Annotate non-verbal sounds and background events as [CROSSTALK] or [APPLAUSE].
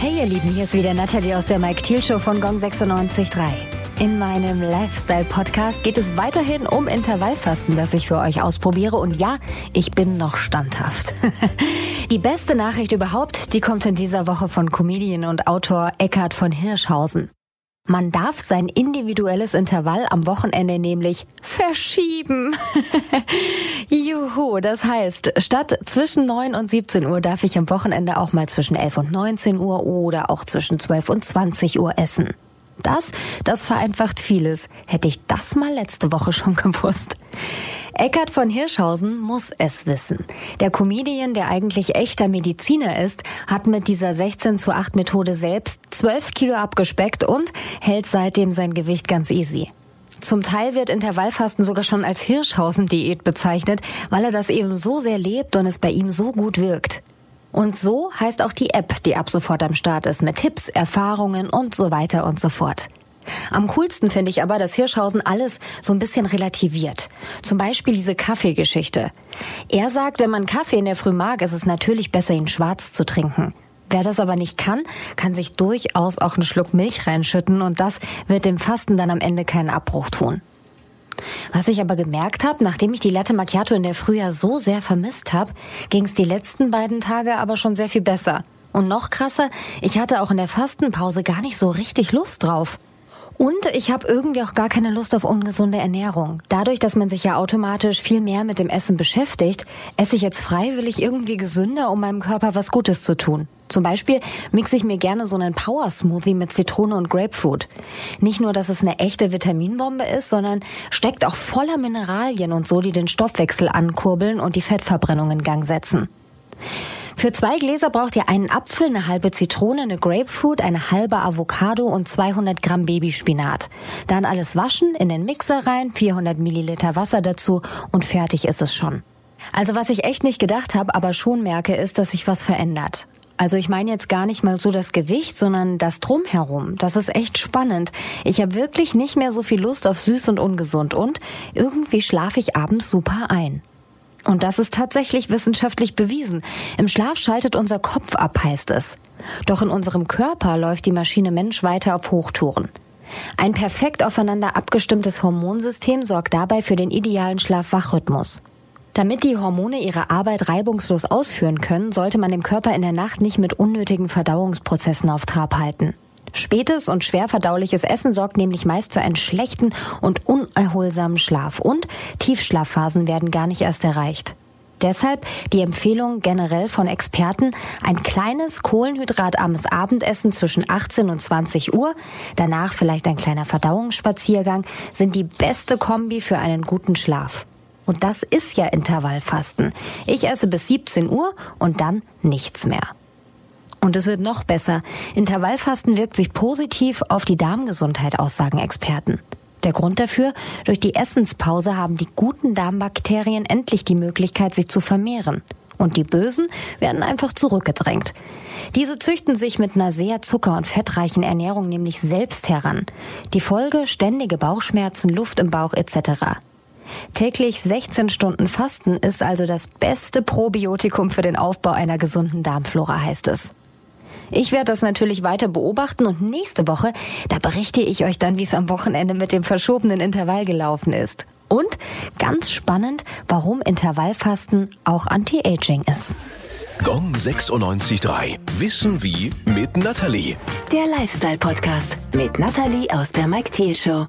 Hey ihr Lieben, hier ist wieder Nathalie aus der Mike Thiel Show von Gong 96.3. In meinem Lifestyle-Podcast geht es weiterhin um Intervallfasten, das ich für euch ausprobiere. Und ja, ich bin noch standhaft. [LAUGHS] die beste Nachricht überhaupt, die kommt in dieser Woche von Comedian und Autor Eckhard von Hirschhausen. Man darf sein individuelles Intervall am Wochenende nämlich verschieben. [LAUGHS] Juhu, das heißt, statt zwischen 9 und 17 Uhr darf ich am Wochenende auch mal zwischen 11 und 19 Uhr oder auch zwischen 12 und 20 Uhr essen. Das, das vereinfacht vieles. Hätte ich das mal letzte Woche schon [LAUGHS] gewusst. Eckart von Hirschhausen muss es wissen. Der Comedian, der eigentlich echter Mediziner ist, hat mit dieser 16 zu 8 Methode selbst 12 Kilo abgespeckt und hält seitdem sein Gewicht ganz easy. Zum Teil wird Intervallfasten sogar schon als Hirschhausen-Diät bezeichnet, weil er das eben so sehr lebt und es bei ihm so gut wirkt. Und so heißt auch die App, die ab sofort am Start ist, mit Tipps, Erfahrungen und so weiter und so fort. Am coolsten finde ich aber, dass Hirschhausen alles so ein bisschen relativiert. Zum Beispiel diese Kaffeegeschichte. Er sagt, wenn man Kaffee in der Früh mag, ist es natürlich besser, ihn schwarz zu trinken. Wer das aber nicht kann, kann sich durchaus auch einen Schluck Milch reinschütten und das wird dem Fasten dann am Ende keinen Abbruch tun. Was ich aber gemerkt habe, nachdem ich die Latte Macchiato in der Frühjahr so sehr vermisst habe, ging es die letzten beiden Tage aber schon sehr viel besser. Und noch krasser, ich hatte auch in der Fastenpause gar nicht so richtig Lust drauf. Und ich habe irgendwie auch gar keine Lust auf ungesunde Ernährung. Dadurch, dass man sich ja automatisch viel mehr mit dem Essen beschäftigt, esse ich jetzt freiwillig irgendwie gesünder, um meinem Körper was Gutes zu tun. Zum Beispiel mixe ich mir gerne so einen Power Smoothie mit Zitrone und Grapefruit. Nicht nur, dass es eine echte Vitaminbombe ist, sondern steckt auch voller Mineralien und so, die den Stoffwechsel ankurbeln und die Fettverbrennung in Gang setzen. Für zwei Gläser braucht ihr einen Apfel, eine halbe Zitrone, eine Grapefruit, eine halbe Avocado und 200 Gramm Babyspinat. Dann alles waschen, in den Mixer rein, 400 Milliliter Wasser dazu und fertig ist es schon. Also was ich echt nicht gedacht habe, aber schon merke, ist, dass sich was verändert. Also ich meine jetzt gar nicht mal so das Gewicht, sondern das drumherum. Das ist echt spannend. Ich habe wirklich nicht mehr so viel Lust auf süß und ungesund und irgendwie schlafe ich abends super ein. Und das ist tatsächlich wissenschaftlich bewiesen. Im Schlaf schaltet unser Kopf ab, heißt es. Doch in unserem Körper läuft die Maschine Mensch weiter auf Hochtouren. Ein perfekt aufeinander abgestimmtes Hormonsystem sorgt dabei für den idealen Schlaf-Wach-Rhythmus. Damit die Hormone ihre Arbeit reibungslos ausführen können, sollte man dem Körper in der Nacht nicht mit unnötigen Verdauungsprozessen auf Trab halten. Spätes und schwer verdauliches Essen sorgt nämlich meist für einen schlechten und unerholsamen Schlaf und Tiefschlafphasen werden gar nicht erst erreicht. Deshalb die Empfehlung generell von Experten, ein kleines kohlenhydratarmes Abendessen zwischen 18 und 20 Uhr, danach vielleicht ein kleiner Verdauungsspaziergang, sind die beste Kombi für einen guten Schlaf. Und das ist ja Intervallfasten. Ich esse bis 17 Uhr und dann nichts mehr. Und es wird noch besser. Intervallfasten wirkt sich positiv auf die Darmgesundheit aus, sagen Experten. Der Grund dafür, durch die Essenspause haben die guten Darmbakterien endlich die Möglichkeit, sich zu vermehren. Und die Bösen werden einfach zurückgedrängt. Diese züchten sich mit einer sehr zucker- und fettreichen Ernährung nämlich selbst heran. Die Folge ständige Bauchschmerzen, Luft im Bauch etc. Täglich 16 Stunden Fasten ist also das beste Probiotikum für den Aufbau einer gesunden Darmflora, heißt es. Ich werde das natürlich weiter beobachten und nächste Woche, da berichte ich euch dann, wie es am Wochenende mit dem verschobenen Intervall gelaufen ist. Und ganz spannend, warum Intervallfasten auch Anti-Aging ist. Gong 96.3. Wissen wie mit Natalie. Der Lifestyle-Podcast mit Natalie aus der Mike Thiel Show.